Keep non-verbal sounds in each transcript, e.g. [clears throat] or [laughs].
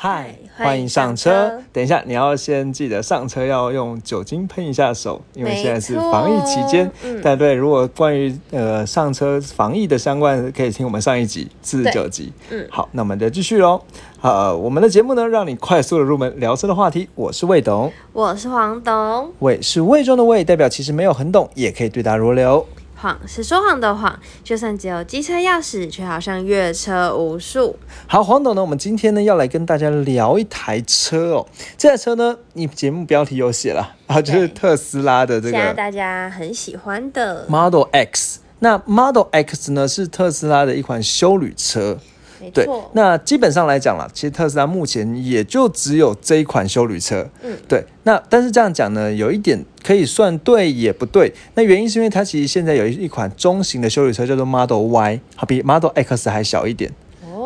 嗨，欢迎上车。等一下，你要先记得上车要用酒精喷一下手，因为现在是防疫期间。对对，如果关于呃上车防疫的相关，可以听我们上一集四十九集。嗯，好，那我们就继续喽。呃，我们的节目呢，让你快速的入门聊车的话题。我是魏董，我是黄董。魏是魏中的魏，代表其实没有很懂，也可以对答如流。谎是说谎的谎，就算只有机车钥匙，却好像越车无数。好，黄董呢？我们今天呢要来跟大家聊一台车哦。这台车呢，你节目标题有写了啊，就是特斯拉的这个大家很喜欢的 Model X。那 Model X 呢是特斯拉的一款休旅车。对，那基本上来讲啦，其实特斯拉目前也就只有这一款修旅车。嗯，对。那但是这样讲呢，有一点可以算对也不对。那原因是因为它其实现在有一一款中型的修旅车叫做 Model Y，好比 Model X 还小一点。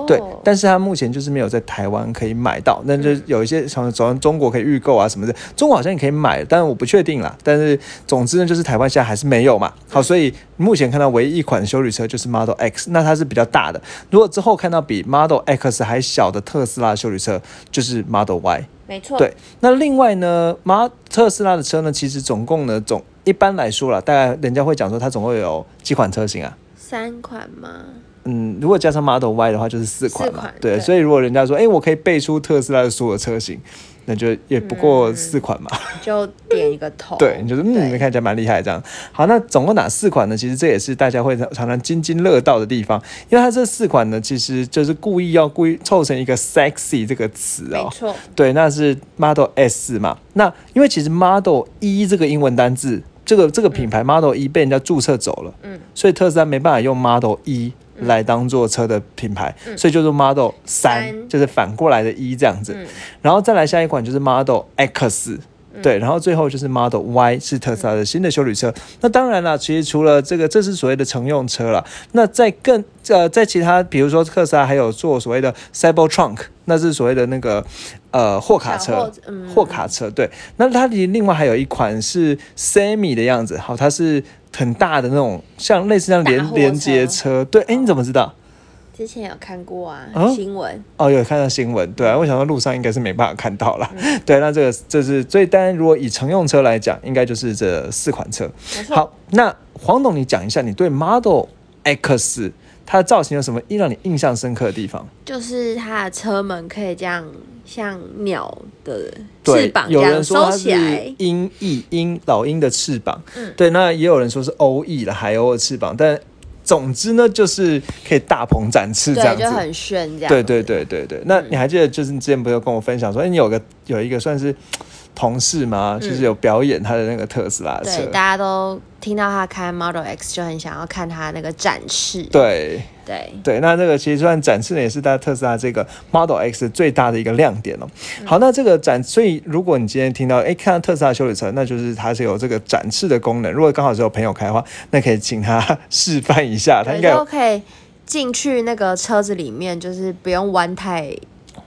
对，但是它目前就是没有在台湾可以买到，那就有一些从从中国可以预购啊什么的，中国好像也可以买，但是我不确定啦。但是总之呢，就是台湾现在还是没有嘛。好，所以目前看到唯一一款修理车就是 Model X，那它是比较大的。如果之后看到比 Model X 还小的特斯拉修理车，就是 Model Y。没错。对，那另外呢，马特斯拉的车呢，其实总共呢总一般来说啦，大概人家会讲说它总共有几款车型啊？三款吗？嗯，如果加上 Model Y 的话，就是四款嘛。对，所以如果人家说，哎，我可以背出特斯拉的所有车型，那就也不过四款嘛。[laughs] 就点一个头。对，你就是嗯，看起来蛮厉害这样。好，那总共哪四款呢？其实这也是大家会常常津津乐道的地方，因为它这四款呢，其实就是故意要故意凑成一个 sexy 这个词哦。没错。对，那是 Model S 嘛。那因为其实 Model 一这个英文单字，这个这个品牌 Model 一被人家注册走了，嗯，所以特斯拉没办法用 Model 一。来当做车的品牌，所以就是 Model 三，就是反过来的一这样子，然后再来下一款就是 Model X，对，然后最后就是 Model Y 是特斯拉的新的修理车。那当然了，其实除了这个，这是所谓的乘用车了。那在更呃，在其他，比如说特斯拉还有做所谓的 Cyber Trunk，那是所谓的那个呃货卡车，货卡车。对，那它另外还有一款是 Semi 的样子，好，它是。很大的那种，像类似像连连接车，对，哎，你怎么知道？之前有看过啊，新闻。哦，有看到新闻，对啊，我想到路上应该是没办法看到了，[laughs] 对，那这个这是所以，当然如果以乘用车来讲，应该就是这四款车。好，那黄董，你讲一下你对 Model X 它的造型有什么让你印象深刻的地方？就是它的车门可以这样。像鸟的翅膀一样收起来，鹰翼鹰老鹰的翅膀，嗯，对，那也有人说是鸥翼了，海鸥的翅膀，但总之呢，就是可以大鹏展翅这样子，就很炫这样。对对对对对，那你还记得就是你之前不是跟我分享说，哎，你有个有一个算是。同事吗？就是有表演他的那个特斯拉车，大家都听到他开 Model X 就很想要看他那个展示。对对对，那这个其实算展示呢，也是大家特斯拉这个 Model X 最大的一个亮点了。好，那这个展，所以如果你今天听到哎看到特斯拉修理车，那就是它是有这个展示的功能。如果刚好是有朋友开的话，那可以请他 [laughs] 示范一下，他应该可以进去那个车子里面，就是不用弯太。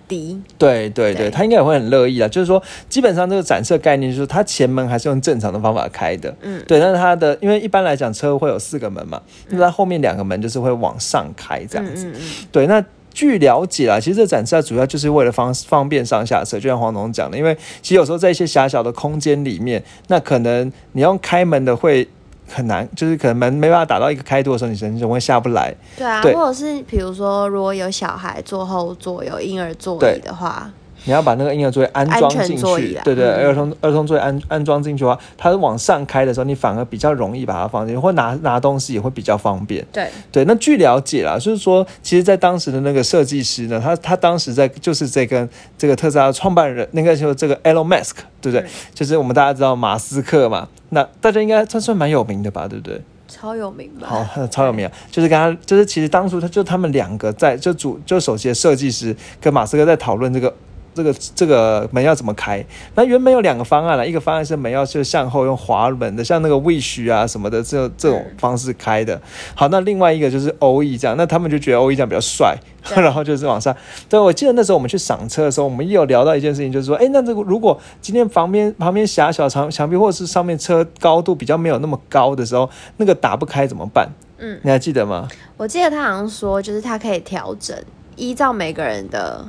低对对对，他应该也会很乐意啊。就是说，基本上这个展示概念就是，它前门还是用正常的方法开的。嗯，对。但是它的，因为一般来讲车会有四个门嘛，那它后面两个门就是会往上开这样子。嗯嗯。对，那据了解啦，其实这展示主要就是为了方方便上下车，就像黄总讲的，因为其实有时候在一些狭小的空间里面，那可能你用开门的会。很难，就是可能门没办法打到一个开度的时候，你人总会下不来。对啊，或者是比如说，如果有小孩坐后座，有婴儿座椅的话。你要把那个婴儿座位安装进去，对对，儿童儿童座位安安装进去的话，它往上开的时候，你反而比较容易把它放进去，或拿拿东西也会比较方便。对对，那据了解啦，就是说，其实，在当时的那个设计师呢，他他当时在就是这跟这个特斯拉创办人，那个就这个 Elon Musk，对不对？就是我们大家知道马斯克嘛，那大家应该算算蛮有名的吧，对不对？超有名吧？好，超有名啊！就是跟他，就是其实当初他就他们两个在就主就首席的设计师跟马斯克在讨论这个。这个这个门要怎么开？那原本有两个方案了，一个方案是门要就向后用滑门的，像那个 Wish 啊什么的这这种方式开的。好，那另外一个就是 OE 这样，那他们就觉得 OE 这样比较帅，然后就是往上。对，我记得那时候我们去赏车的时候，我们也有聊到一件事情，就是说，哎，那这个如果今天旁边旁边狭小墙墙壁，或者是上面车高度比较没有那么高的时候，那个打不开怎么办？嗯，你还记得吗？我记得他好像说，就是他可以调整，依照每个人的。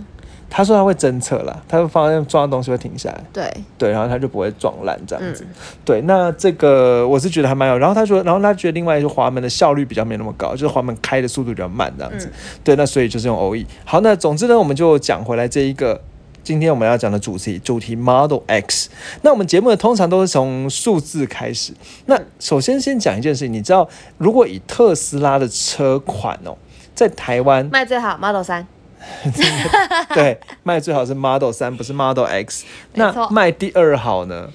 他说他会侦测啦，他会发现撞到东西会停下来，对对，然后他就不会撞烂这样子。对，那这个我是觉得还蛮有。然后他说，然后他觉得另外一个滑门的效率比较没那么高，就是滑门开的速度比较慢这样子。对，那所以就是用 OE。好，那总之呢，我们就讲回来这一个。今天我们要讲的主题，主题 Model X。那我们节目呢，通常都是从数字开始。那首先先讲一件事情，你知道，如果以特斯拉的车款哦，在台湾卖最好 Model 三，[laughs] 对，卖最好是 Model 三，不是 Model X。那卖第二好呢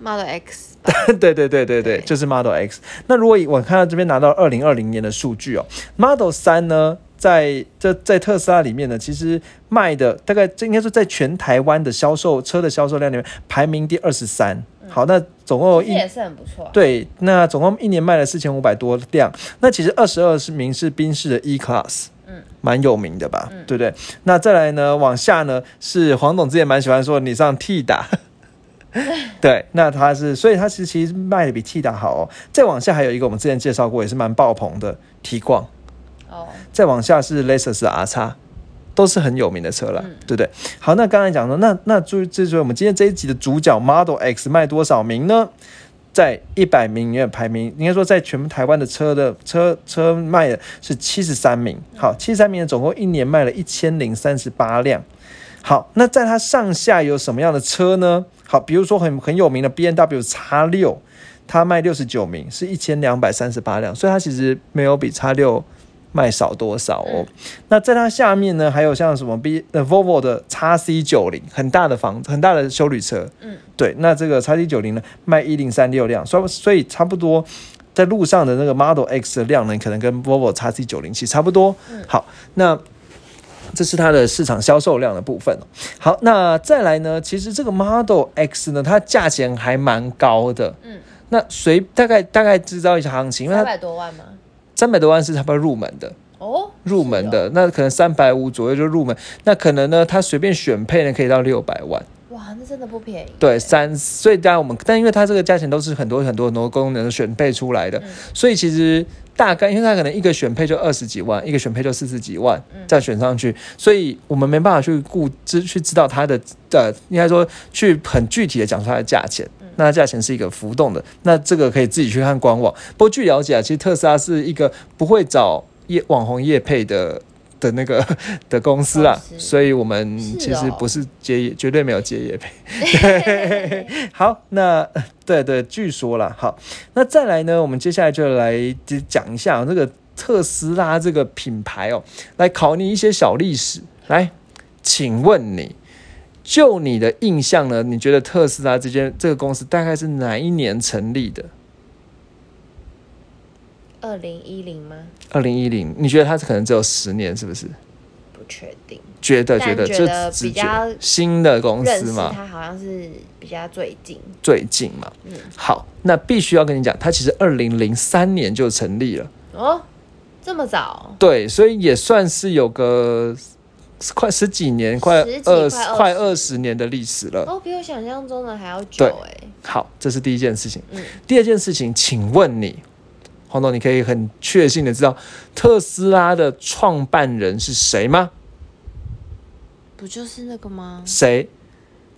？Model X。[laughs] 对对对对对，就是 Model X。那如果我看到这边拿到二零二零年的数据哦，Model 三呢？在这在特斯拉里面呢，其实卖的大概这应该说在全台湾的销售车的销售量里面排名第二十三。好，那总共一也是很不错。对，那总共一年卖了四千五百多辆。那其实二十二名是宾士的 E Class，嗯，蛮有名的吧？对不对？那再来呢，往下呢是黄总之前蛮喜欢说你上 T 打，[laughs] 对，那他是所以他其实其实卖的比 T 打好哦。再往下还有一个我们之前介绍过也是蛮爆棚的 T 光。再往下是 Lexus R 叉，都是很有名的车了，对不对？好，那刚才讲说，那那注意，这就是我们今天这一集的主角 Model X 卖多少名呢？在一百名里面排名，应该说在全台湾的车的车车卖的是七十三名。好，七十三名总共一年卖了一千零三十八辆。好，那在它上下有什么样的车呢？好，比如说很很有名的 B N W X 六，它卖六十九名，是一千两百三十八辆，所以它其实没有比 X 六。卖少多少哦？那在它下面呢，还有像什么 B 呃 Volvo 的 x C 九零，很大的房，很大的修旅车。嗯，对，那这个 x C 九零呢，卖一零三六辆，所以所以差不多在路上的那个 Model X 的量呢，可能跟 Volvo x C 九零其实差不多。嗯，好，那这是它的市场销售量的部分。好，那再来呢，其实这个 Model X 呢，它价钱还蛮高的。嗯，那随大概大概知道一下行情，三百多万吗？三百多万是差不多入门的哦，入门的那可能三百五左右就入门，那可能呢，他随便选配呢可以到六百万。哇，那真的不便宜。对，三，所以当然我们，但因为它这个价钱都是很多很多很多功能选配出来的，所以其实大概，因为它可能一个选配就二十几万，一个选配就四十几万，再选上去，所以我们没办法去顾知去知道它的呃，应该说去很具体的讲出它的价钱。那价钱是一个浮动的，那这个可以自己去看官网。不过据了解啊，其实特斯拉是一个不会找业网红业配的的那个 [laughs] 的公司啦，所以我们其实不是接绝对没有接业配。[laughs] 好，那对对，据说了。好，那再来呢，我们接下来就来讲一下这个特斯拉这个品牌哦，来考你一些小历史。来，请问你。就你的印象呢？你觉得特斯拉这间这个公司大概是哪一年成立的？二零一零吗？二零一零，你觉得它可能只有十年，是不是？不确定。觉得觉得这比较新的公司嘛？它好像是比较最近。最近嘛。嗯。好，那必须要跟你讲，它其实二零零三年就成立了。哦，这么早？对，所以也算是有个。快十几年，快二十快二十年的历史了。哦，比我想象中的还要久哎。好，这是第一件事情。嗯，第二件事情，请问你，黄总，你可以很确信的知道特斯拉的创办人是谁吗？不就是那个吗？谁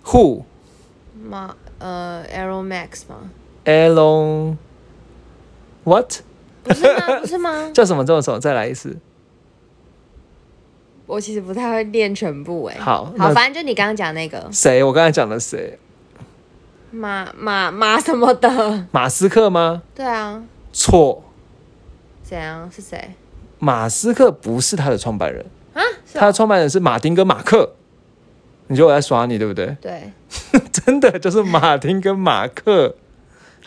？Who？马？呃，Elon Max 吗？Elon？What？不是吗？不是吗？[laughs] 叫什么？叫什么？再来一次。我其实不太会练全部哎，好，好，反正就你刚刚讲那个。谁，我刚才讲的谁，马马马什么的，马斯克吗？对啊，错，怎样？是谁？马斯克不是他的创办人。啊，他的创办人是马丁跟马克，你觉得我在耍你对不对？对，[laughs] 真的就是马丁跟马克。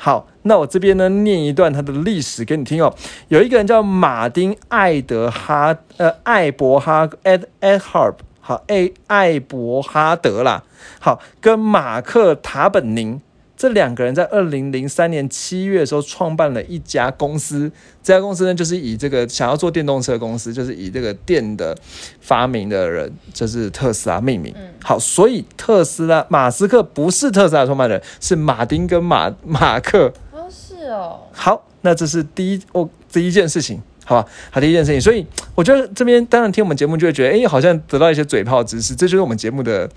好，那我这边呢念一段他的历史给你听哦。有一个人叫马丁艾德哈呃艾伯哈 Ed Ed Harp 好艾艾伯哈德啦，好跟马克塔本宁。这两个人在二零零三年七月的时候创办了一家公司，这家公司呢就是以这个想要做电动车公司，就是以这个电的发明的人就是特斯拉命名。好，所以特斯拉马斯克不是特斯拉创办人，是马丁跟马马克。哦，是哦。好，那这是第一哦第一件事情，好吧？好，第一件事情，所以我觉得这边当然听我们节目就会觉得，哎，好像得到一些嘴炮知识，这就是我们节目的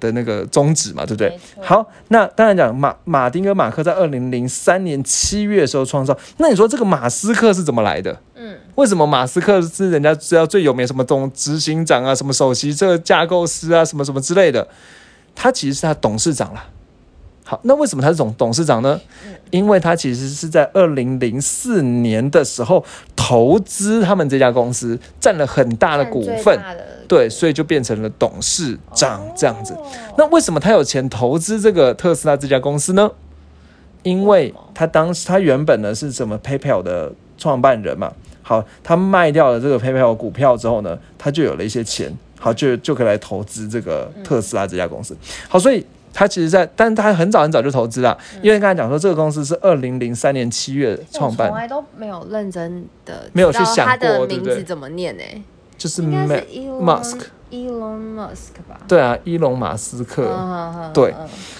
的那个宗旨嘛，对不对？好，那当然讲马马丁跟马克在二零零三年七月的时候创造，那你说这个马斯克是怎么来的？嗯，为什么马斯克是人家知道最有名什么总执行长啊，什么首席这个架构师啊，什么什么之类的？他其实是他董事长了。好，那为什么他是总董事长呢？因为他其实是在二零零四年的时候投资他们这家公司，占了很大的股份，对，所以就变成了董事长这样子。那为什么他有钱投资这个特斯拉这家公司呢？因为他当时他原本呢是什么 PayPal 的创办人嘛。好，他卖掉了这个 PayPal 股票之后呢，他就有了一些钱，好，就就可以来投资这个特斯拉这家公司。好，所以。他其实，在，但是他很早很早就投资了，因为刚才讲说，这个公司是二零零三年七月创办，从来都没有认真的没有去想过，名字怎么念呢？就是 Musk。Elon Musk 吧，对啊，伊隆马斯克，对，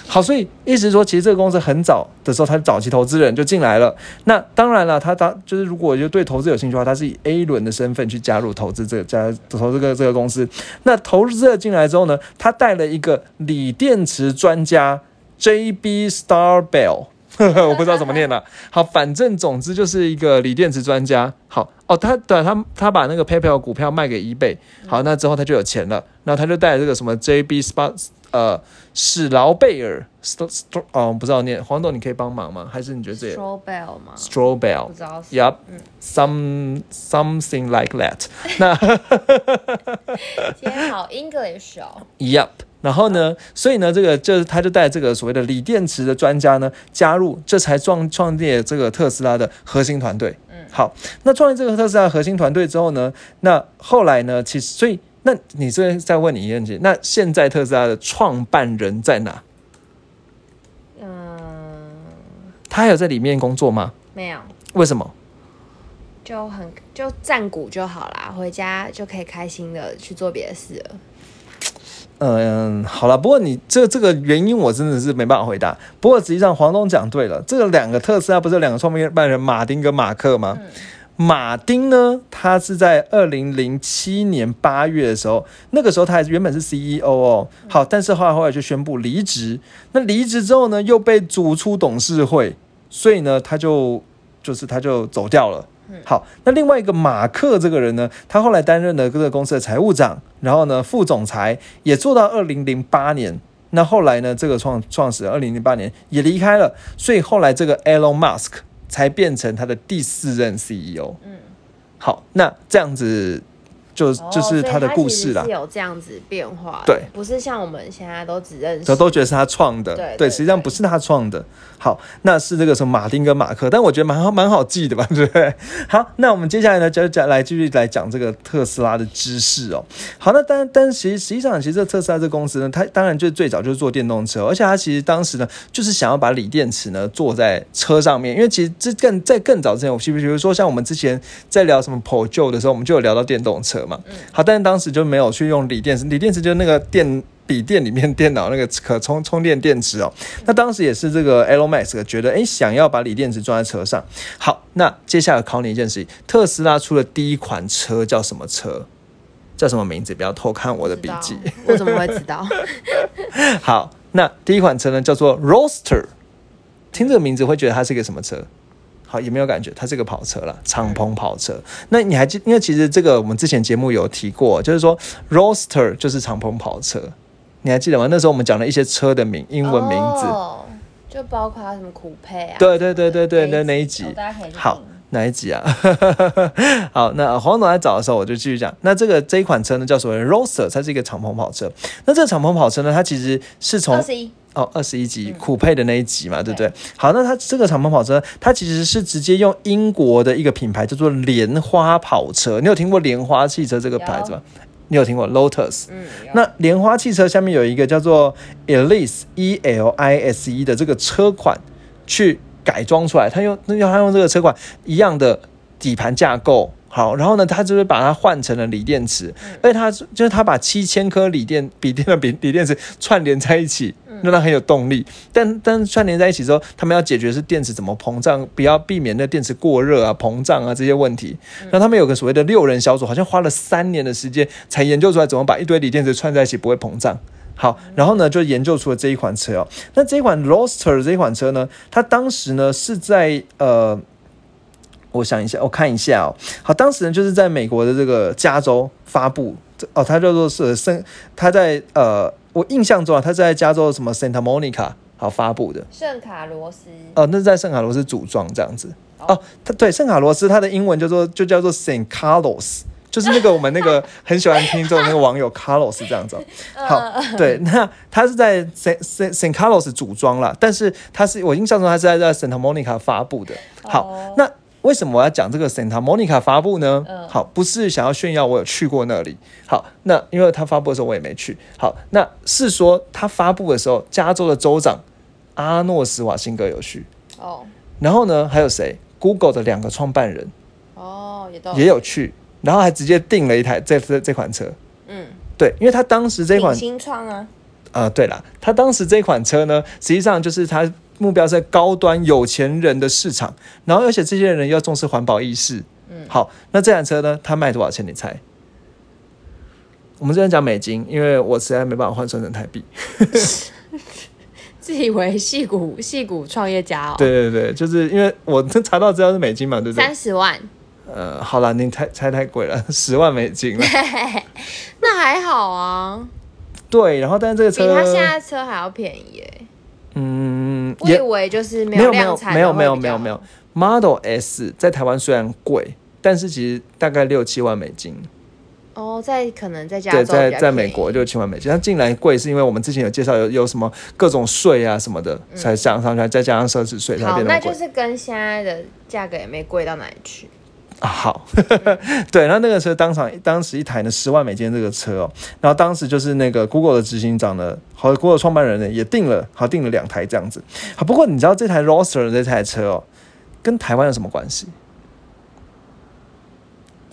好，所以意思是说，其实这个公司很早的时候，他早期投资人就进来了。那当然了，他当就是如果就对投资有兴趣的话，他是以 A 轮的身份去加入投资这个加投资个这个公司。那投资者进来之后呢，他带了一个锂电池专家 J.B. Starbell。[laughs] 我不知道怎么念了。好，反正总之就是一个锂电池专家。好哦，他对他他把那个 PayPal 股票卖给 eBay。好，那之后他就有钱了。那他就带这个什么 JB Spot 呃史劳贝尔 St St 哦，不知道念黄豆，你可以帮忙吗？还是你觉得这 Strawbell 吗？Strawbell 不知道。Yep，some something like that。那 [laughs] 今天好 English 哦。Yep。然后呢？所以呢，这个就是他就带这个所谓的锂电池的专家呢加入，这才创创建这个特斯拉的核心团队。嗯，好，那创建这个特斯拉核心团队之后呢，那后来呢，其实所以那你这边再问你一个问题，那现在特斯拉的创办人在哪？嗯，他还有在里面工作吗？没有。为什么？就很就占股就好啦，回家就可以开心的去做别的事了。嗯，好了，不过你这这个原因我真的是没办法回答。不过实际上黄东讲对了，这个两个特斯拉不是两个创办人马丁跟马克吗？马丁呢，他是在二零零七年八月的时候，那个时候他还是原本是 CEO 哦，好，但是后来后来就宣布离职。那离职之后呢，又被逐出董事会，所以呢，他就就是他就走掉了。好，那另外一个马克这个人呢，他后来担任了各个公司的财务长，然后呢副总裁，也做到二零零八年。那后来呢，这个创创始人二零零八年也离开了，所以后来这个 Elon Musk 才变成他的第四任 CEO。嗯，好，那这样子。就就是他的故事啦，是有这样子变化，对，不是像我们现在都只认识，都觉得是他创的，对，实际上不是他创的。好，那是这个什么马丁跟马克，但我觉得蛮好蛮好记的吧，对不对？好，那我们接下来呢，就讲来继续来讲这个特斯拉的知识哦。好，那但但其实实际上，其实这特斯拉这公司呢，它当然就最早就是做电动车，而且它其实当时呢，就是想要把锂电池呢做在车上面，因为其实这更在更早之前，我比比如说像我们之前在聊什么 p o j o 的时候，我们就有聊到电动车。嘛，好，但是当时就没有去用锂电池，锂电池就是那个电笔电里面电脑那个 [laughs] 可充充电电池哦。那当时也是这个 Elon Musk 觉得，哎，想要把锂电池装在车上。好，那接下来考你一件事情，特斯拉出的第一款车叫什么车？叫什么名字？不要偷看我的笔记。我怎么会知道？[laughs] 好，那第一款车呢，叫做 Roadster。听这个名字会觉得它是一个什么车？好，有没有感觉它是个跑车了？敞篷跑车。那你还记？因为其实这个我们之前节目有提过，就是说 Roadster 就是敞篷跑车，你还记得吗？那时候我们讲了一些车的名英文名字，就包括什么酷配啊。对对对对对，那那一集好哪一集啊？[laughs] 好，那黄总来找的时候，我就继续讲。那这个这一款车呢，叫所谓 Roadster，它是一个敞篷跑车。那这个敞篷跑车呢，它其实是从。哦，二十一集酷配的那一集嘛，对不对？好，那它这个敞篷跑车，它其实是直接用英国的一个品牌叫做莲花跑车。你有听过莲花汽车这个牌子吗？你有听过 Lotus？嗯，那莲花汽车下面有一个叫做 Elise E L I S E 的这个车款去改装出来，他用用他用这个车款一样的底盘架构。好，然后呢，他就是把它换成了锂电池，而且他就是他把七千颗锂电笔电的笔锂电池串联在一起，让它很有动力。但但串联在一起之后，他们要解决是电池怎么膨胀，不要避免那电池过热啊、膨胀啊这些问题。那他们有个所谓的六人小组，好像花了三年的时间才研究出来怎么把一堆锂电池串在一起不会膨胀。好，然后呢就研究出了这一款车哦。那这一款 Roadster 这一款车呢，它当时呢是在呃。我想一下，我看一下哦。好，当时呢就是在美国的这个加州发布，哦，它叫做是圣，它在呃，我印象中啊，它在加州什么 Santa Monica 好发布的。圣卡罗斯。哦，那是在圣卡罗斯组装这样子。哦，它对圣卡罗斯，它的英文叫做就叫做 Saint Carlos，就是那个我们那个很喜欢听这种那个网友 Carlos 这样子。[laughs] 好，对，那他是在 Saint Saint Carlos 组装了，但是他是我印象中他是在在 Santa Monica 发布的。好，那。为什么我要讲这个 Santa Monica 发布呢？好，不是想要炫耀我有去过那里。好，那因为他发布的时候我也没去。好，那是说他发布的时候，加州的州长阿诺斯瓦辛格有去。哦。然后呢，还有谁？Google 的两个创办人。哦，也都也有去。然后还直接订了一台这这这款车。嗯。对，因为他当时这款新创啊。啊，对了，他当时这款车呢，实际上就是他。目标在高端有钱人的市场，然后而且这些人要重视环保意识。嗯，好，那这辆车呢？它卖多少钱？你猜？我们这边讲美金，因为我实在没办法换算成台币。[laughs] 自以为戏骨戏骨创业家哦。对对对，就是因为我查到资料是美金嘛，对不对？三十万。呃，好了，你猜猜太贵了，[laughs] 十万美金了。[laughs] 那还好啊。对，然后但是这个车比他现在车还要便宜耶。嗯，我以为就是没有没有没有没有没有没有 Model S 在台湾虽然贵，但是其实大概六七万美金。哦，在可能在加对在在美国六七万美金，它进来贵是因为我们之前有介绍有有什么各种税啊什么的才涨上去，再加上奢侈税才变得贵。那就是跟现在的价格也没贵到哪里去。啊，好，[laughs] 对，然后那个车当场当时一台呢十万美金这个车哦，然后当时就是那个 Google 的执行长呢，和 Google 创办人呢也订了，好订了两台这样子。好，不过你知道这台 Roadster 这台车哦，跟台湾有什么关系？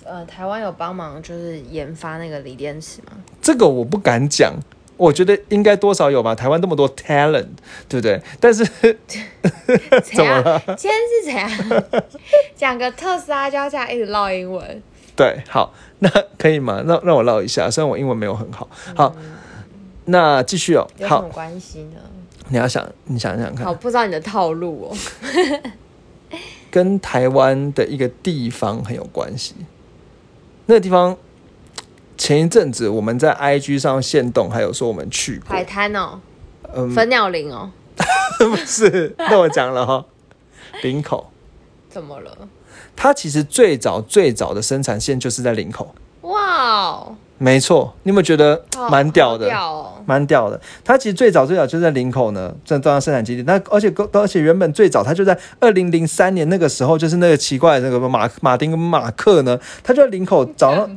呃，台湾有帮忙就是研发那个锂电池吗？这个我不敢讲。我觉得应该多少有吧，台湾那么多 talent，对不对？但是 [laughs] 怎么了？今天是怎样？[laughs] 讲个特斯拉就要这样一直唠英文？对，好，那可以吗？让让我唠一下，虽然我英文没有很好。好，那继续哦。有什么关系呢？你要想，你想想看。好，不知道你的套路哦。[laughs] 跟台湾的一个地方很有关系，那个地方。前一阵子我们在 IG 上现动，还有说我们去海滩哦，嗯，粉鸟林哦，[laughs] 不是，那我讲了哈，[laughs] 林口。怎么了？它其实最早最早的生产线就是在林口，哇哦。没错，你有没有觉得蛮屌的？蛮屌的。它其实最早最早就在林口呢，这中央生产基地。那而且而且原本最早它就在二零零三年那个时候，就是那个奇怪的那个马马丁跟马克呢，他就在林口找到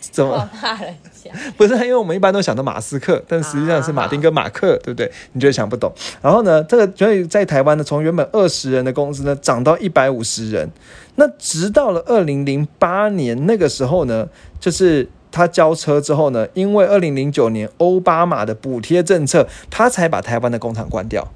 怎么？[laughs] 不是，因为我们一般都想到马斯克，但实际上是马丁跟马克，对不对？你觉得想不懂。然后呢，这个所以在台湾呢，从原本二十人的公司呢，涨到一百五十人。那直到了二零零八年那个时候呢，就是。他交车之后呢，因为二零零九年奥巴马的补贴政策，他才把台湾的工厂关掉，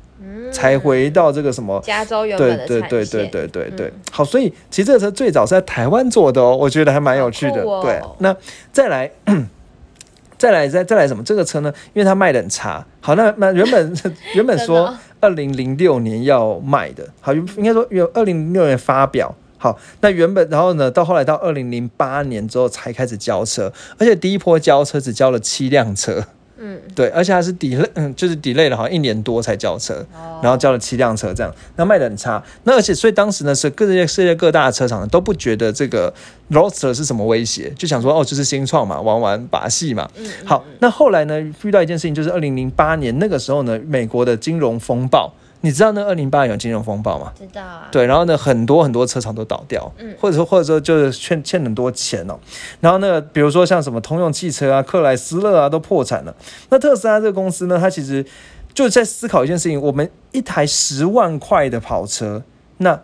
才回到这个什么加州原本的对对对对对对好，所以其实这个车最早是在台湾做的哦，我觉得还蛮有趣的。对，那再来 [clears throat] 再来再再来什么？这个车呢，因为它卖的很差。好，那那原本 [laughs] 原本说二零零六年要卖的，好，应该说有二零零六年发表。好，那原本然后呢，到后来到二零零八年之后才开始交车，而且第一波交车只交了七辆车，嗯，对，而且还是 delay，嗯，就是 delay 了，好像一年多才交车，然后交了七辆车这样，那卖的很差，那而且所以当时呢是各界世界各大的车厂都不觉得这个 Roadster 是什么威胁，就想说哦就是新创嘛，玩玩把戏嘛，嗯，好，那后来呢遇到一件事情，就是二零零八年那个时候呢，美国的金融风暴。你知道那二零八有金融风暴吗？知道啊。对，然后呢，很多很多车厂都倒掉，嗯，或者说或者说就是欠欠很多钱哦。然后呢，比如说像什么通用汽车啊、克莱斯勒啊都破产了。那特斯拉这个公司呢，它其实就在思考一件事情：我们一台十万块的跑车，那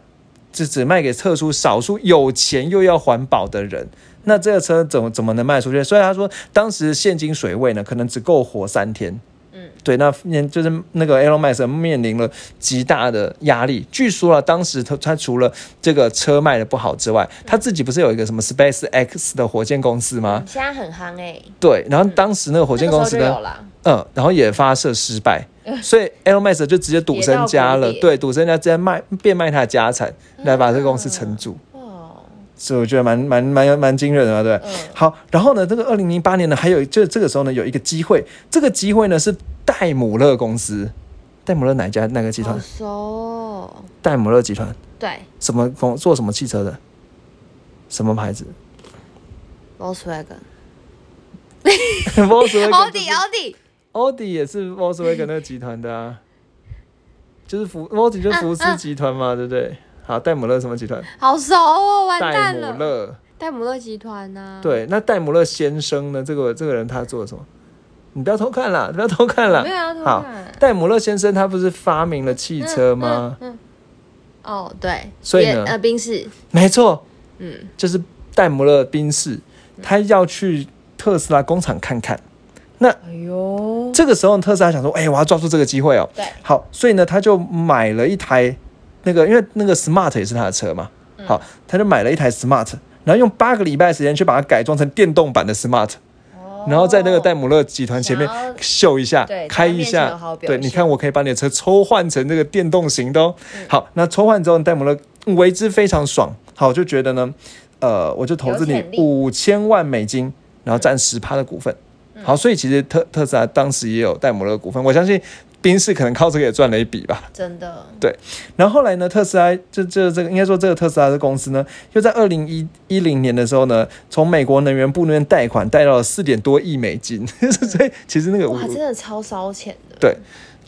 只只卖给特殊少数有钱又要环保的人。那这个车怎么怎么能卖出去？所以他说，当时现金水位呢，可能只够活三天。嗯，对，那面就是那个 Elon Musk 面临了极大的压力。据说啊，当时他他除了这个车卖的不好之外，他自己不是有一个什么 Space X 的火箭公司吗？现在很夯哎。对，然后当时那个火箭公司呢，嗯，然后也发射失败，[laughs] 所以 Elon Musk 就直接赌身家了。对，赌身家直接卖变卖他的家产来把这个公司撑住。所以我觉得蛮蛮蛮蛮惊人的，对对？好，然后呢，这个二零零八年呢，还有就这个时候呢，有一个机会，这个机会呢是戴姆勒公司，戴姆勒哪家哪个集团？熟。戴姆勒集团。对。什么风做什么汽车的？什么牌子？Volkswagen。[laughs] Volkswagen。奥迪，奥迪。奥迪也是 Volkswagen 那个集团的啊，就是福，奥迪就是福斯集团嘛，对不对？好，戴姆勒什么集团？好熟哦，完蛋了。戴姆勒，戴姆勒集团呢？对，那戴姆勒先生呢？这个这个人他做了什么？你不要偷看了，不要偷看了。没有偷看。好，戴姆勒先生他不是发明了汽车吗？嗯。哦，对。所以呢？呃，宾士。没错。嗯。就是戴姆勒宾士，他要去特斯拉工厂看看。那，哎呦，这个时候特斯拉想说，哎，我要抓住这个机会哦。对。好，所以呢，他就买了一台。那个，因为那个 Smart 也是他的车嘛，好，他就买了一台 Smart，然后用八个礼拜时间去把它改装成电动版的 Smart，然后在那个戴姆勒集团前面秀一下，开一下，对，你看我可以把你的车抽换成这个电动型的哦。好，那抽换之后，戴姆勒为之非常爽，好，就觉得呢，呃，我就投资你五千万美金，然后占十趴的股份，好，所以其实特特斯拉当时也有戴姆勒股份，我相信。宾士可能靠这个也赚了一笔吧，真的。对，然后后来呢，特斯拉就就这个应该说这个特斯拉的公司呢，又在二零一一零年的时候呢，从美国能源部那边贷款贷到了四点多亿美金，[laughs] 所以其实那个哇，真的超烧钱的。对，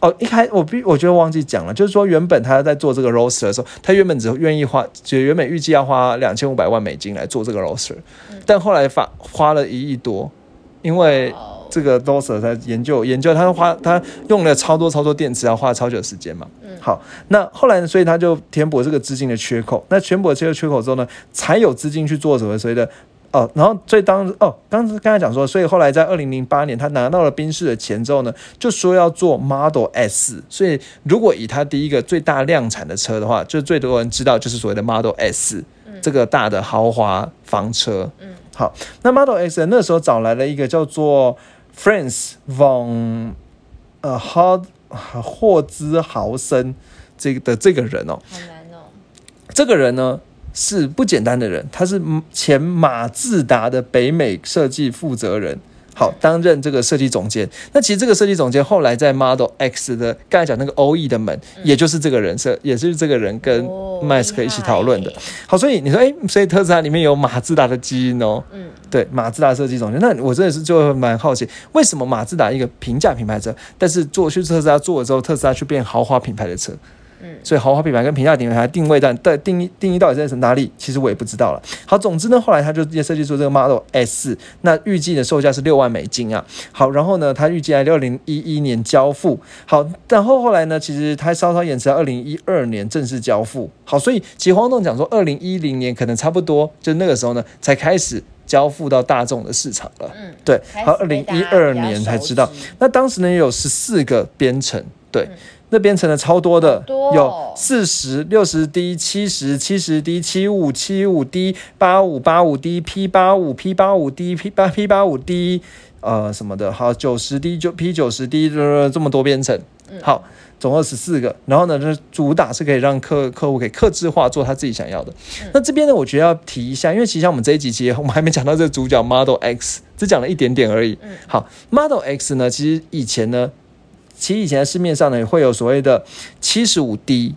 哦，一开我必我觉得忘记讲了，就是说原本他在做这个 roster 的时候，他原本只愿意花，就原本预计要花两千五百万美金来做这个 roster，但后来发花了一亿多，因为。这个 Doser 在研究研究，他花他用了超多超多电池，要花超久时间嘛。嗯，好，那后来呢？所以他就填补这个资金的缺口。那填补这个缺口之后呢，才有资金去做什么所谓的哦。然后所以当哦，刚刚才讲说，所以后来在二零零八年，他拿到了宾士的钱之后呢，就说要做 Model S。所以如果以他第一个最大量产的车的话，就最多人知道就是所谓的 Model S 这个大的豪华房车。嗯，好，那 Model S 那时候找来了一个叫做。Franz von 呃霍霍兹豪森这个的这个人哦，好难哦。这个人呢是不简单的人，他是前马自达的北美设计负责人。好，担任这个设计总监。那其实这个设计总监后来在 Model X 的刚才讲那个 OE 的门，也就是这个人设，也是这个人跟麦斯克一起讨论的。好，所以你说，哎，所以特斯拉里面有马自达的基因哦。嗯，对，马自达设计总监。那我真的是就蛮好奇，为什么马自达一个平价品牌车，但是做去特斯拉做了之后，特斯拉去变豪华品牌的车？嗯，所以豪华品牌跟平价品牌定位在的定义定义到底在哪里？其实我也不知道了。好，总之呢，后来他就直接设计出这个 Model S，那预计的售价是六万美金啊。好，然后呢，他预计在二零一一年交付。好，然后后来呢，其实他稍稍延迟到二零一二年正式交付。好，所以其实黄总讲说，二零一零年可能差不多，就那个时候呢，才开始交付到大众的市场了。嗯，对。好，二零一二年才知道。那当时呢，有十四个编程，对。那编程的超多的，有四十六十 D、七十七十 D、七五七五 D、八五八五 D、P 八五 P 八五 D、P 八 P 八五 D，呃什么的，好九十 D 就 P 九十 D，这么多编程，好，总共十四个。然后呢，就是主打是可以让客客户可以克制化做他自己想要的。那这边呢，我觉得要提一下，因为其实像我们这一集，其实我们还没讲到这个主角 Model X，只讲了一点点而已。好，Model X 呢，其实以前呢。其实以前市面上呢会有所谓的七十五 D，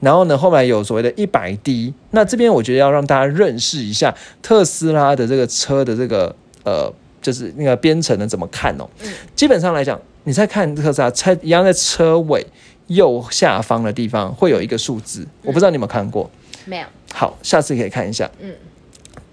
然后呢后来有所谓的一百 D。那这边我觉得要让大家认识一下特斯拉的这个车的这个呃，就是那个编程的怎么看哦。基本上来讲，你在看特斯拉车一样，在车尾右下方的地方会有一个数字，我不知道你有没有看过。没有。好，下次可以看一下。嗯。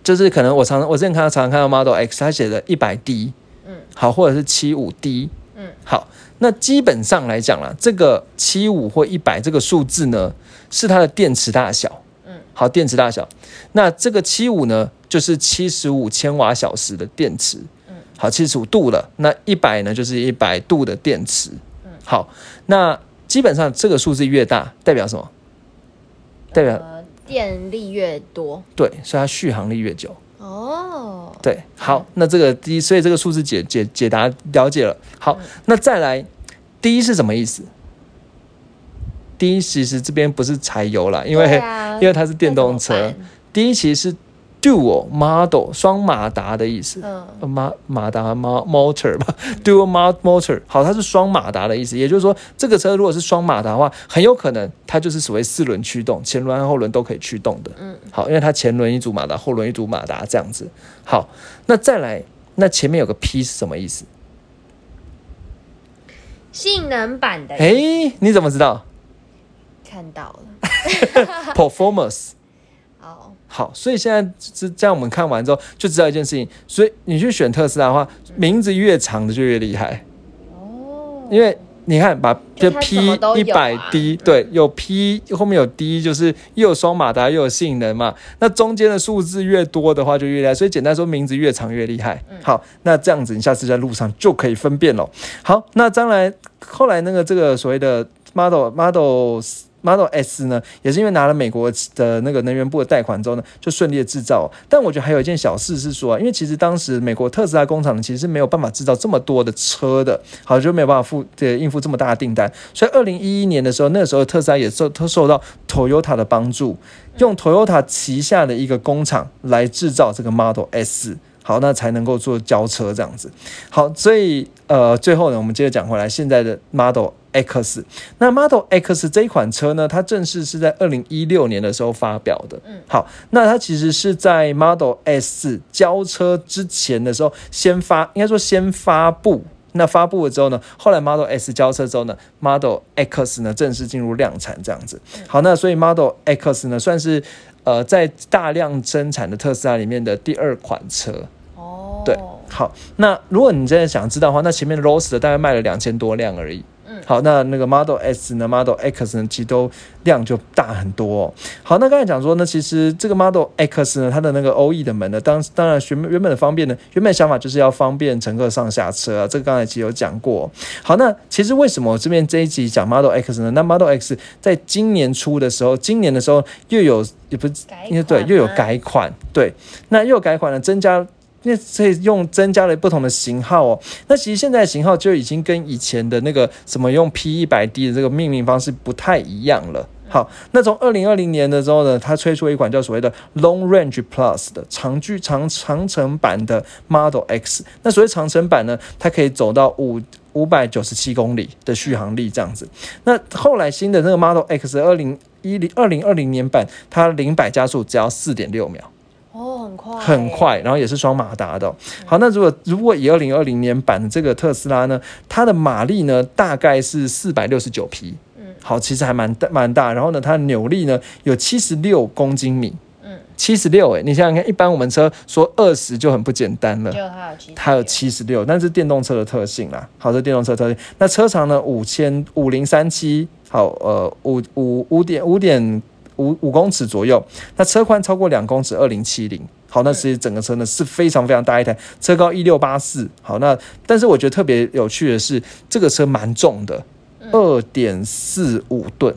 就是可能我常我之前看到常常看到 Model X，它写的一百 D。嗯。好，或者是七五 D。嗯。好。那基本上来讲啦，这个七五或一百这个数字呢，是它的电池大小。嗯，好，电池大小，那这个七五呢，就是七十五千瓦小时的电池。嗯，好，七十五度了，那一百呢，就是一百度的电池。嗯，好，那基本上这个数字越大，代表什么？代表电力越多。对，所以它续航力越久。哦，对，好，那这个第一，所以这个数字解解解答了解了。好，那再来，第一是什么意思？第一其实这边不是柴油啦，因为因为它是电动车。第一其实是 dual model 双马达的意思，马马达马 motor 吧，dual motor。好，它是双马达的意思，也就是说这个车如果是双马达的话，很有可能它就是所谓四轮驱动，前轮和后轮都可以驱动的。嗯，好，因为它前轮一组马达，后轮一组马达这样子。好，那再来，那前面有个 P 是什么意思？性能版的。哎，你怎么知道？看到了，[laughs] performance，好，所以现在是这样，我们看完之后就知道一件事情，所以你去选特斯拉的话，名字越长的就越厉害，哦，因为你看把这 P 一百 D，对，有 P 后面有 D，就是又有双马达又有性能嘛，那中间的数字越多的话就越厉害，所以简单说，名字越长越厉害。好，那这样子你下次在路上就可以分辨了。好，那将来后来那个这个所谓的 model models。Model S 呢，也是因为拿了美国的那个能源部的贷款之后呢，就顺利的制造。但我觉得还有一件小事是说，因为其实当时美国特斯拉工厂，其实是没有办法制造这么多的车的，好就没有办法付对应付这么大的订单。所以二零一一年的时候，那个时候特斯拉也受他受到 Toyota 的帮助，用 Toyota 旗下的一个工厂来制造这个 Model S。好，那才能够做交车这样子。好，所以呃，最后呢，我们接着讲回来，现在的 Model X，那 Model X 这一款车呢，它正式是在二零一六年的时候发表的。嗯，好，那它其实是在 Model S 交车之前的时候先发，应该说先发布。那发布了之后呢，后来 Model S 交车之后呢，Model X 呢正式进入量产这样子。好，那所以 Model X 呢算是呃在大量生产的特斯拉里面的第二款车。对，好，那如果你真的想知道的话，那前面的 r o s e 大概卖了两千多辆而已。嗯，好，那那个 Model S 呢，Model X 呢，其实都量就大很多。好，那刚才讲说呢，其实这个 Model X 呢，它的那个 OE 的门呢，当当然原原本的方便呢，原本想法就是要方便乘客上下车啊。这个刚才其实有讲过。好，那其实为什么我这边这一集讲 Model X 呢？那 Model X 在今年初的时候，今年的时候又有也不是，因为对，又有改款，对，那又有改款呢，增加。那所以用增加了不同的型号哦。那其实现在型号就已经跟以前的那个什么用 P 一百 D 的这个命名方式不太一样了。好，那从二零二零年的时候呢，它推出一款叫所谓的 Long Range Plus 的长距长长城版的 Model X。那所谓长城版呢，它可以走到五五百九十七公里的续航力这样子。那后来新的那个 Model X 二零一零二零二零年版，它零百加速只要四点六秒。哦，很快，很快，然后也是双马达的。好，那如果如果以二零二零年版的这个特斯拉呢，它的马力呢大概是四百六十九匹，嗯，好，其实还蛮大蛮大。然后呢，它的扭力呢有七十六公斤米，嗯，七十六，哎，你想想看，一般我们车说二十就很不简单了，它有七十六，但是电动车的特性啦。好，这电动车特性。那车长呢五千五零三七，好，呃，五五五点五点。五五公尺左右，那车宽超过两公尺，二零七零。好，那其实整个车呢是非常非常大一台，车高一六八四。好，那但是我觉得特别有趣的是，这个车蛮重的，二点四五吨。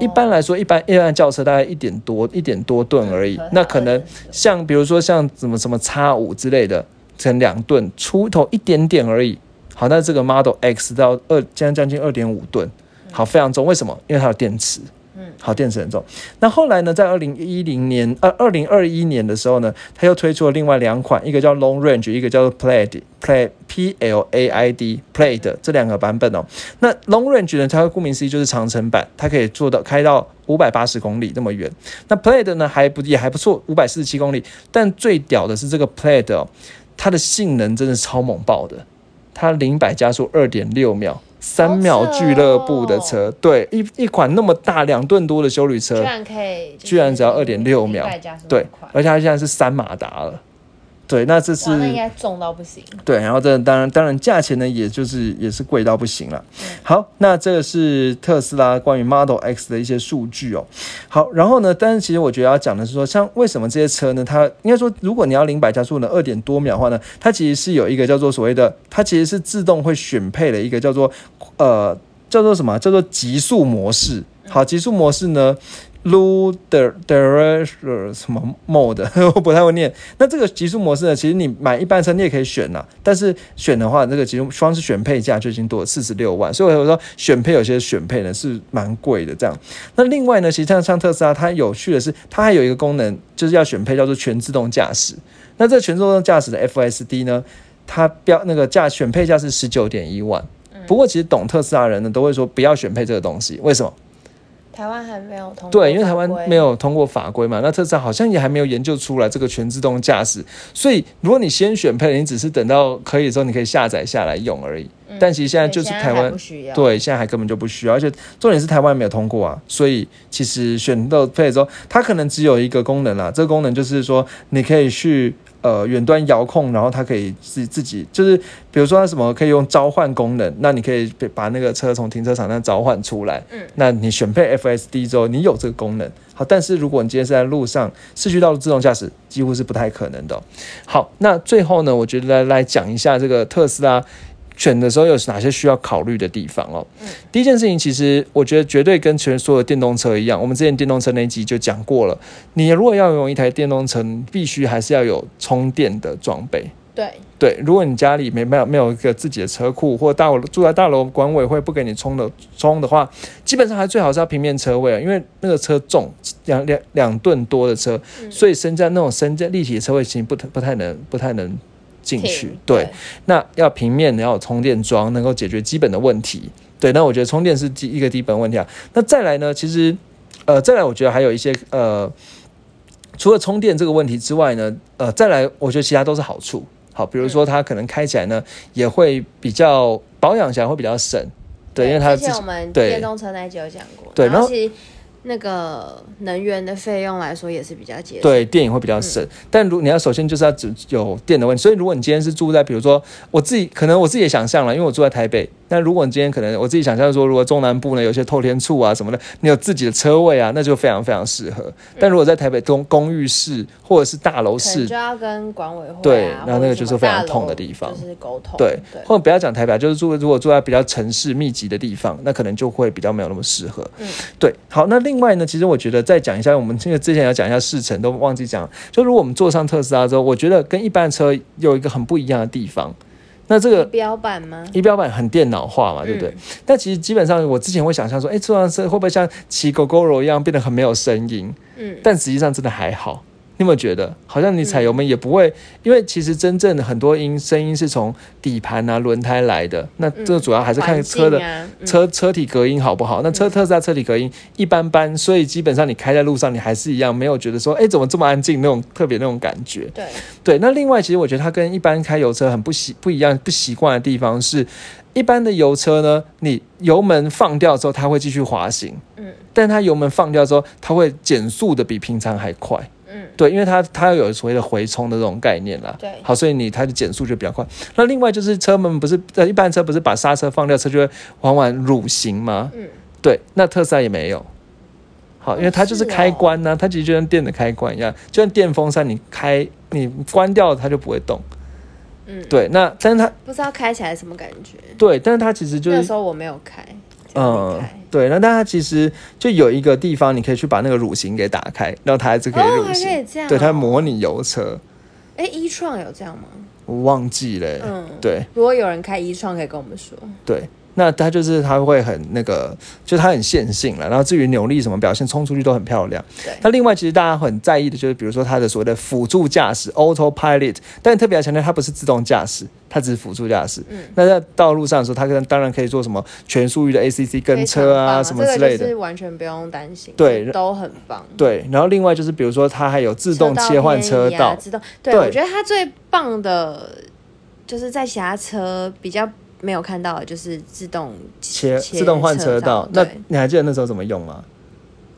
一般来说，一般一般轿车大概一点多一点多吨而已。那可能像比如说像什么什么叉五之类的，成两吨出头一点点而已。好，那这个 Model X 到二将将近二点五吨，好，非常重。为什么？因为它有电池。好，电池很重。那后来呢，在二零一零年，呃，二零二一年的时候呢，他又推出了另外两款，一个叫 Long Range，一个叫做 Plaid Play P L A I D Plaid 这两个版本哦。那 Long Range 呢，它顾名思义就是长城版，它可以做到开到五百八十公里那么远。那 Plaid 呢，还不也还不错，五百四十七公里。但最屌的是这个 Plaid 哦，它的性能真的超猛爆的，它零百加速二点六秒。三秒俱乐部的车，对一一款那么大两吨多的修旅车，居然可以，居然只要二点六秒，对，而且它现在是三马达了，对，那这是应该重到不行。对，然后这当然当然价钱呢，也就是也是贵到不行了。好，那这个是特斯拉关于 Model X 的一些数据哦。好，然后呢，但是其实我觉得要讲的是说，像为什么这些车呢？它应该说，如果你要零百加速呢，二点多秒的话呢，它其实是有一个叫做所谓的，它其实是自动会选配的一个叫做呃叫做什么？叫做极速模式。好，极速模式呢 Low Direction 什么 mode 我不太会念。那这个极速模式呢？其实你买一般车你也可以选呐，但是选的话，这个极速光是选配价就已经多四十六万。所以我说选配有些选配呢是蛮贵的。这样，那另外呢，其实像像特斯拉，它有趣的是，它还有一个功能，就是要选配叫做全自动驾驶。那这全自动驾驶的 FSD 呢，它标那个价选配价是十九点一万。不过其实懂特斯拉人呢都会说不要选配这个东西，为什么？台湾还没有通对，因为台湾没有通过法规嘛，那特斯拉好像也还没有研究出来这个全自动驾驶，所以如果你先选配，你只是等到可以的时候，你可以下载下来用而已。但其实现在就是台湾对，现在还根本就不需要，而且重点是台湾没有通过啊，所以其实选到配之后，它可能只有一个功能啦，这个功能就是说你可以去。呃，远端遥控，然后它可以自自己，就是比如说它什么可以用召唤功能，那你可以把那个车从停车场那召唤出来。嗯，那你选配 FSD 之后，你有这个功能。好，但是如果你今天是在路上，市区道路自动驾驶几乎是不太可能的。好，那最后呢，我觉得来来讲一下这个特斯拉。选的时候有哪些需要考虑的地方哦？第一件事情，其实我觉得绝对跟全所有电动车一样，我们之前电动车那集就讲过了。你如果要用一台电动车，必须还是要有充电的装备。对对，如果你家里没没有没有一个自己的车库，或大住在大楼管委会不给你充的充的话，基本上还最好是要平面车位啊，因为那个车重两两两吨多的车，所以升降那种升降立体的车位其实不太不太能不太能。进去对，那要平面，要有充电桩，能够解决基本的问题。对，那我觉得充电是第一个基本问题啊。那再来呢？其实，呃，再来，我觉得还有一些呃，除了充电这个问题之外呢，呃，再来，我觉得其他都是好处。好，比如说它可能开起来呢，也会比较保养起来会比较省。对，因为它之前我们电动车那集有讲过。对，然后。那个能源的费用来说也是比较节省，对，电影会比较省。但如你要首先就是要只有电的问题，所以如果你今天是住在，比如说我自己，可能我自己也想象了，因为我住在台北。那如果你今天可能我自己想象说，如果中南部呢有些透天处啊什么的，你有自己的车位啊，那就非常非常适合。但如果在台北公公寓式或者是大楼式，就要跟管委会对，那那个就是非常痛的地方，就是沟通对。或者不要讲台北，就是住如果住在比较城市密集的地方，那可能就会比较没有那么适合。嗯，对。好，那另外呢，其实我觉得再讲一下，我们这个之前要讲一下试乘都忘记讲，就如果我们坐上特斯拉之后，我觉得跟一般车有一个很不一样的地方。那这个仪表板吗？仪表板很电脑化嘛，对不对？但其实基本上，我之前会想象说，哎，坐上车会不会像骑狗狗肉一样变得很没有声音？嗯，但实际上真的还好。你有没有觉得，好像你踩油门也不会？因为其实真正的很多音声音是从底盘啊、轮胎来的。那这主要还是看车的车车体隔音好不好。那车特斯拉车体隔音一般般，所以基本上你开在路上，你还是一样没有觉得说，哎，怎么这么安静那种特别那种感觉。对对。那另外，其实我觉得它跟一般开油车很不习不一样、不习惯的地方是，一般的油车呢，你油门放掉之后，它会继续滑行。嗯。但它油门放掉之后，它会减速的比平常还快。对，因为它它要有所谓的回冲的这种概念啦。对，好，所以你它的减速就比较快。那另外就是车门不是呃一般车不是把刹车放掉，车就会缓缓蠕行吗？嗯，对，那特斯拉也没有。好，因为它就是开关呢，它其实就像电的开关一样，就像电风扇，你开你关掉它就不会动。嗯，对，那但是它不知道开起来什么感觉。对，但是它其实就是那时候我没有开。嗯，对，那大家其实就有一个地方，你可以去把那个乳型给打开，然后它还是可以乳型，对，它模拟油车。哎，一创有这样吗？我忘记了。嗯，对。如果有人开一创，可以跟我们说。对。那它就是它会很那个，就它很线性了。然后至于扭力什么表现，冲出去都很漂亮。对。那另外，其实大家很在意的就是，比如说它的所谓的辅助驾驶 （Autopilot），但特别要强调，它不是自动驾驶，它只是辅助驾驶。嗯。那在道路上的时候，它可当然可以做什么全速域的 ACC 跟车啊什么之类的，是完全不用担心。对，都很棒。对。然后另外就是，比如说它还有自动切换车道，自动。对，我觉得它最棒的就是在其他车比较。没有看到，就是自动切自动换车道。那你还记得那时候怎么用吗？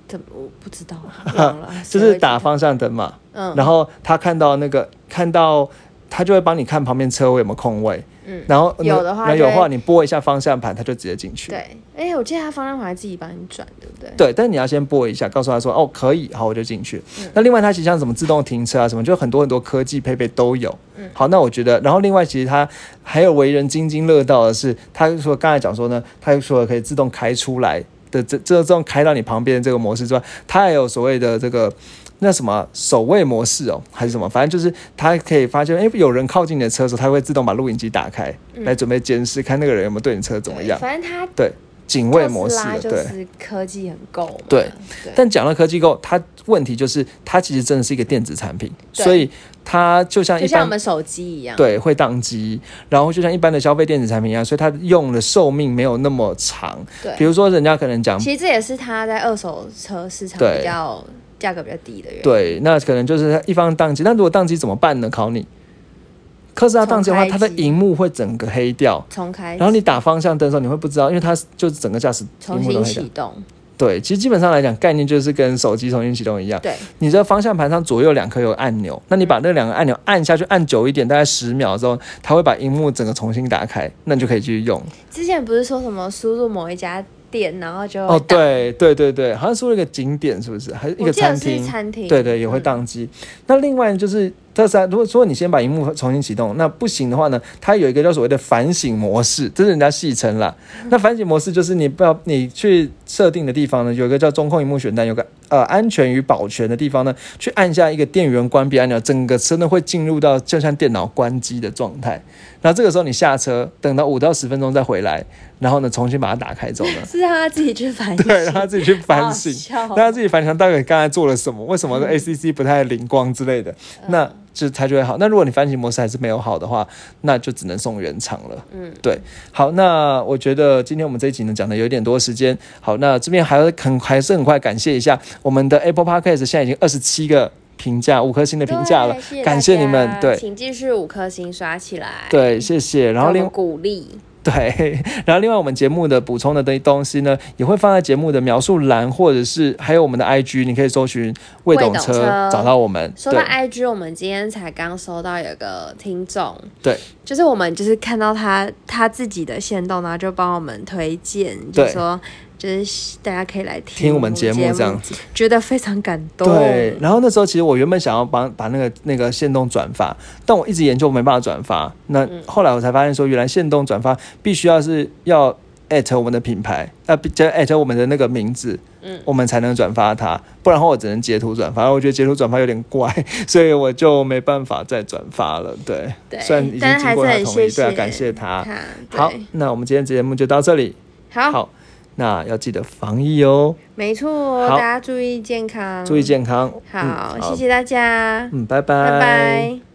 怎我不知道，[laughs] [laughs] 就是打方向灯嘛。嗯，然后他看到那个看到他就会帮你看旁边车位有没有空位。嗯，然后有的话那有的话，你拨一下方向盘，它就直接进去。对，哎、我记得它方向盘自己帮你转，对不对？对，但是你要先拨一下，告诉他说哦可以，好我就进去。嗯那另外它其实像什么自动停车啊什么，就很多很多科技配备都有。嗯好，那我觉得，然后另外其实它还有为人津津乐道的是，他说刚才讲说呢，他说可以自动开出来的这这这种开到你旁边的这个模式之外，它还有所谓的这个。那什么守卫模式哦，还是什么？反正就是它可以发现，哎，有人靠近你的车的时候，它会自动把录影机打开，来准备监视，看那个人有没有对你车怎么对样。反正它对，警卫模式对。是科技很够嘛。对对，但讲到科技够，它问题就是它其实真的是一个电子产品，所以它就像一般就像我们手机一样。对会宕机，然后就像一般的消费电子产品一样，所以它用的寿命没有那么长。对比如说人家可能讲其实这也是它在二手车市场比较价格比较低的原因。对，那可能就是它一方宕机，那如果宕机怎么办呢？考你，特斯拉宕机的话，它的机荧幕会整个黑掉。重开，然后你打方向灯的时候，你会不知道，因为它就是整个驾驶荧重新启。动。对，其实基本上来讲，概念就是跟手机重新启动一样。对，你这方向盘上左右两颗有按钮，那你把那两个按钮按下去，按久一点，大概十秒之后，它会把荧幕整个重新打开，那你就可以继续用。之前不是说什么输入某一家店，然后就哦，对对对对，好像说了一个景点，是不是？还是一个餐厅？餐厅，对对，也会嗯宕机。那另外就是特斯拉，如果说你先把荧幕重新启动，那不行的话呢，它有一个叫所谓的反省模式，这是人家戏称啦。嗯。那反省模式就是你不要你去设定的地方呢，有一个叫中控荧幕选单，有个呃安全与保全的地方呢，去按下一个电源关闭按钮，整个车呢会进入到就像电脑关机的状态。然后这个时候你下车，等到五到十分钟再回来，然后呢重新把它打开之后呢，是让他自己去反省，对，让他自己去反省。省让他自己反省到底刚才做了什么，为什么 ACC 不太灵光之类的，那就它就会好。那如果你翻新模式还是没有好的话，那就只能送原厂了。嗯，对。好，那我觉得今天我们这一集呢讲的有点多时间，好，那这边还要很还是很快感谢一下我们的 Apple Podcast，现在已经二十七个评价，五颗星的评价了对，感谢你们对请继续五颗星刷起来，，对，谢谢。然后另给我们鼓励，对，[laughs] 然后另外我们节目的补充的东东西呢，也会放在节目的描述栏，或者是还有我们的 IG，你可以搜寻“未懂车”找到我们。说到 IG，我们今天才刚收到有个听众，对，就是我们就是看到他他自己的线动，然后就帮我们推荐，就对。说就是大家可以来听我们节节目这样子，觉得非常感动。对，然后那时候其实我原本想要帮把那个那个线动转发，但我一直研究没办法转发。那嗯后来我才发现说，原来线动转发必须要是要艾特我们的品牌，呃，加 at 我们的那个名字，嗯我们才能转发它，不然的话我只能截图转发。我觉得截图转发有点怪，[laughs] 所以我就没办法再转发了。对，对虽然已经经过他同意，对啊，感谢他。好，那我们今天节目就到这里。好，好，那要记得防疫哦，没错，好。大家注意健康，注意健康。好，嗯谢谢大家，嗯，拜拜。拜拜。